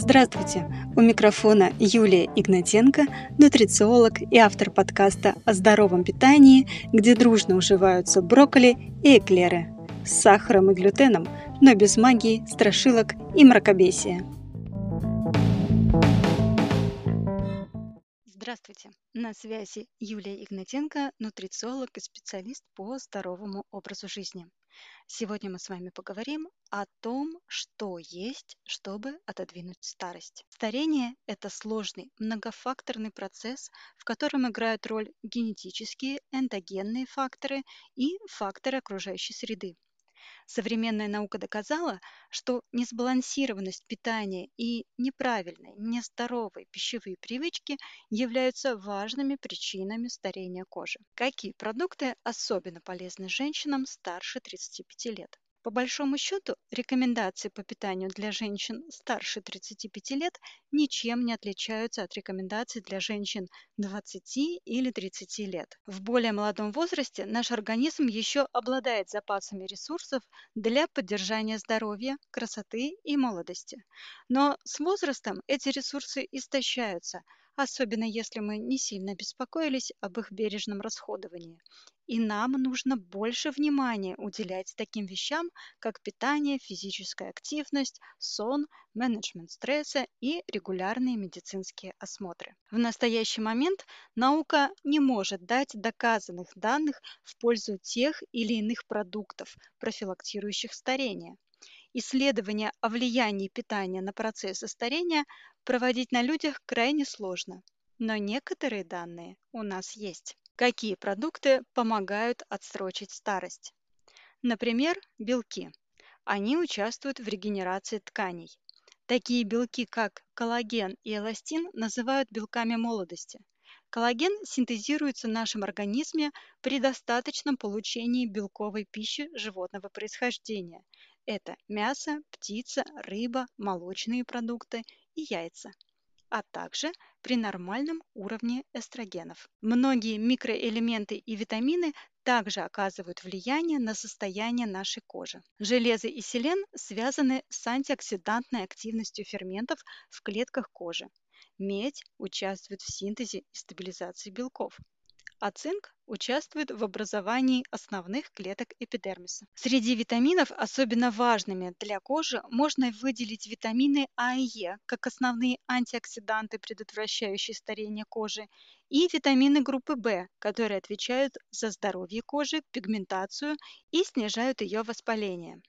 Здравствуйте! У микрофона Юлия Игнатенко, нутрициолог и автор подкаста о здоровом питании, где дружно уживаются брокколи и эклеры с сахаром и глютеном, но без магии, страшилок и мракобесия. Здравствуйте! На связи Юлия Игнатенко, нутрициолог и специалист по здоровому образу жизни. Сегодня мы с вами поговорим о том, что есть, чтобы отодвинуть старость. Старение – это сложный, многофакторный процесс, в котором играют роль генетические, эндогенные факторы и факторы окружающей среды. Современная наука доказала, что несбалансированность питания и неправильные, нездоровые пищевые привычки являются важными причинами старения кожи. Какие продукты особенно полезны женщинам старше 35 лет? По большому счету, рекомендации по питанию для женщин старше 35 лет ничем не отличаются от рекомендаций для женщин 20 или 30 лет. В более молодом возрасте наш организм еще обладает запасами ресурсов для поддержания здоровья, красоты и молодости. Но с возрастом эти ресурсы истощаются, особенно если мы не сильно беспокоились об их бережном расходовании. И нам нужно больше внимания уделять таким вещам, как питание, физическая активность, сон, менеджмент стресса и регулярные медицинские осмотры. В настоящий момент наука не может дать доказанных данных в пользу тех или иных продуктов, профилактирующих старение. Исследования о влиянии питания на процессы старения проводить на людях крайне сложно, но некоторые данные у нас есть. Какие продукты помогают отсрочить старость? Например, белки. Они участвуют в регенерации тканей. Такие белки, как коллаген и эластин, называют белками молодости. Коллаген синтезируется в нашем организме при достаточном получении белковой пищи животного происхождения. Это мясо, птица, рыба, молочные продукты и яйца а также при нормальном уровне эстрогенов. Многие микроэлементы и витамины также оказывают влияние на состояние нашей кожи. Железо и селен связаны с антиоксидантной активностью ферментов в клетках кожи. Медь участвует в синтезе и стабилизации белков а цинк участвует в образовании основных клеток эпидермиса. Среди витаминов особенно важными для кожи можно выделить витамины А и Е, как основные антиоксиданты, предотвращающие старение кожи, и витамины группы В, которые отвечают за здоровье кожи, пигментацию и снижают ее воспаление.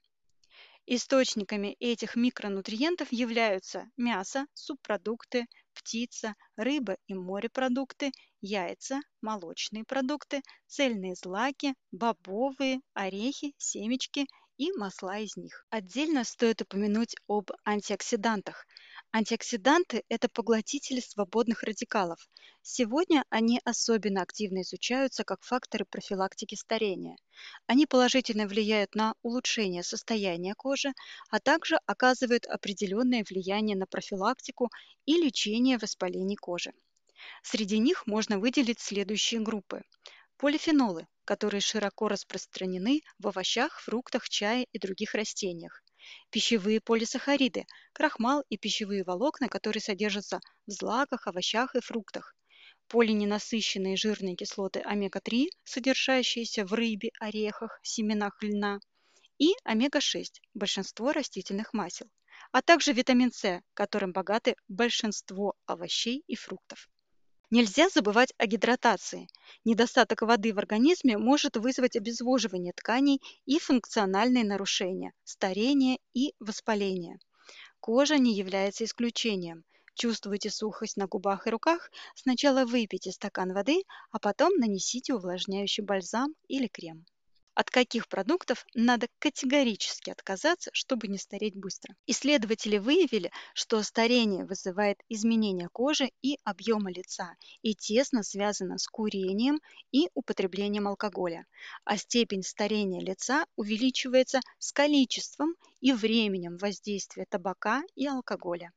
Источниками этих микронутриентов являются мясо, субпродукты, птица, рыба и морепродукты, яйца, молочные продукты, цельные злаки, бобовые, орехи, семечки и масла из них. Отдельно стоит упомянуть об антиоксидантах. Антиоксиданты– это поглотители свободных радикалов. Сегодня они особенно активно изучаются как факторы профилактики старения. Они положительно влияют на улучшение состояния кожи, а также оказывают определенное влияние на профилактику и лечение воспалений кожи. Среди них можно выделить следующие группы. Полифенолы, которые широко распространены в овощах, фруктах, чае и других растениях пищевые полисахариды, крахмал и пищевые волокна, которые содержатся в злаках, овощах и фруктах, полиненасыщенные жирные кислоты омега-3, содержащиеся в рыбе, орехах, семенах льна, и омега-6, большинство растительных масел, а также витамин С, которым богаты большинство овощей и фруктов. Нельзя забывать о гидратации. Недостаток воды в организме может вызвать обезвоживание тканей и функциональные нарушения, старение и воспаление. Кожа не является исключением. Чувствуете сухость на губах и руках? Сначала выпейте стакан воды, а потом нанесите увлажняющий бальзам или крем от каких продуктов надо категорически отказаться, чтобы не стареть быстро. Исследователи выявили, что старение вызывает изменение кожи и объема лица и тесно связано с курением и употреблением алкоголя, а степень старения лица увеличивается с количеством и временем воздействия табака и алкоголя.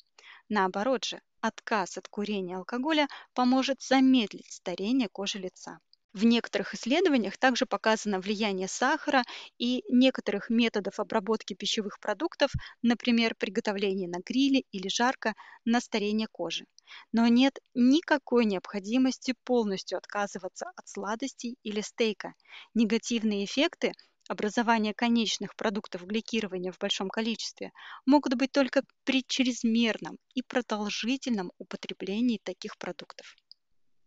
Наоборот же, отказ от курения алкоголя поможет замедлить старение кожи лица. В некоторых исследованиях также показано влияние сахара и некоторых методов обработки пищевых продуктов, например, приготовление на гриле или жарко, на старение кожи. Но нет никакой необходимости полностью отказываться от сладостей или стейка. Негативные эффекты образования конечных продуктов гликирования в большом количестве могут быть только при чрезмерном и продолжительном употреблении таких продуктов.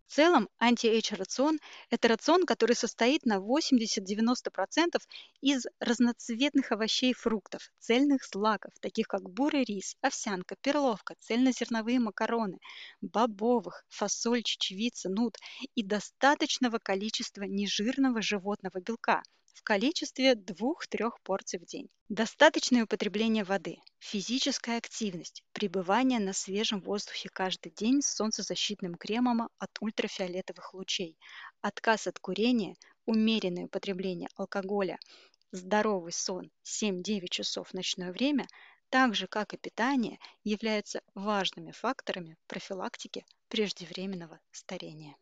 В целом, anti-age рацион – это рацион, который состоит на 80-90% из разноцветных овощей и фруктов, цельных злаков, таких как бурый рис, овсянка, перловка, цельнозерновые макароны, бобовых, фасоль, чечевица, нут и достаточного количества нежирного животного белка – в количестве 2-3 порций в день. Достаточное употребление воды, физическая активность, пребывание на свежем воздухе каждый день с солнцезащитным кремом от ультрафиолетовых лучей, отказ от курения, умеренное употребление алкоголя, здоровый сон 7-9 часов в ночное время, так же как и питание, являются важными факторами профилактики преждевременного старения.